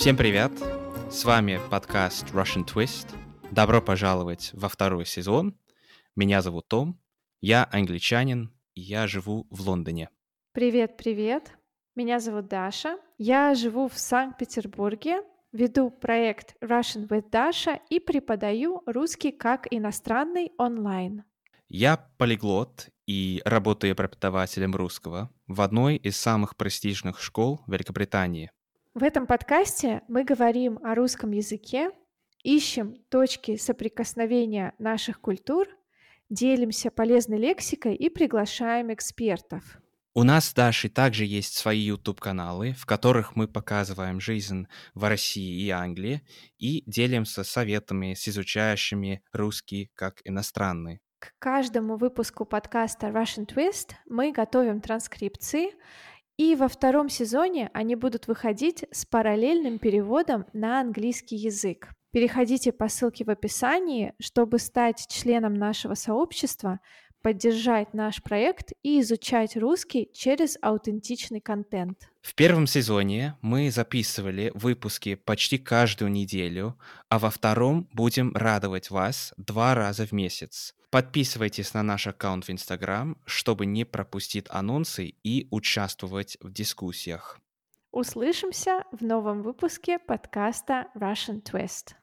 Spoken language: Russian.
Всем привет! С вами подкаст Russian Twist. Добро пожаловать во второй сезон. Меня зовут Том, я англичанин, и я живу в Лондоне. Привет, привет. Меня зовут Даша. Я живу в Санкт-Петербурге, веду проект Russian with Dasha и преподаю русский как иностранный онлайн. Я полиглот и работаю преподавателем русского в одной из самых престижных школ Великобритании. В этом подкасте мы говорим о русском языке, ищем точки соприкосновения наших культур, делимся полезной лексикой и приглашаем экспертов. У нас с Дашей также есть свои YouTube-каналы, в которых мы показываем жизнь в России и Англии и делимся советами с изучающими русский как иностранный. К каждому выпуску подкаста Russian Twist мы готовим транскрипции, и во втором сезоне они будут выходить с параллельным переводом на английский язык. Переходите по ссылке в описании, чтобы стать членом нашего сообщества, поддержать наш проект и изучать русский через аутентичный контент. В первом сезоне мы записывали выпуски почти каждую неделю, а во втором будем радовать вас два раза в месяц. Подписывайтесь на наш аккаунт в Instagram, чтобы не пропустить анонсы и участвовать в дискуссиях. Услышимся в новом выпуске подкаста Russian Twist.